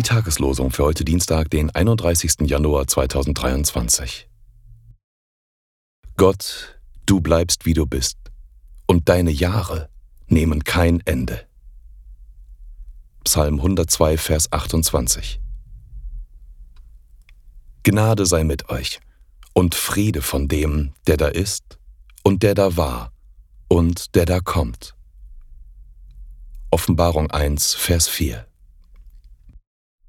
Tageslosung für heute Dienstag, den 31. Januar 2023. Gott, du bleibst wie du bist, und deine Jahre nehmen kein Ende. Psalm 102, Vers 28. Gnade sei mit euch und Friede von dem, der da ist und der da war und der da kommt. Offenbarung 1, Vers 4.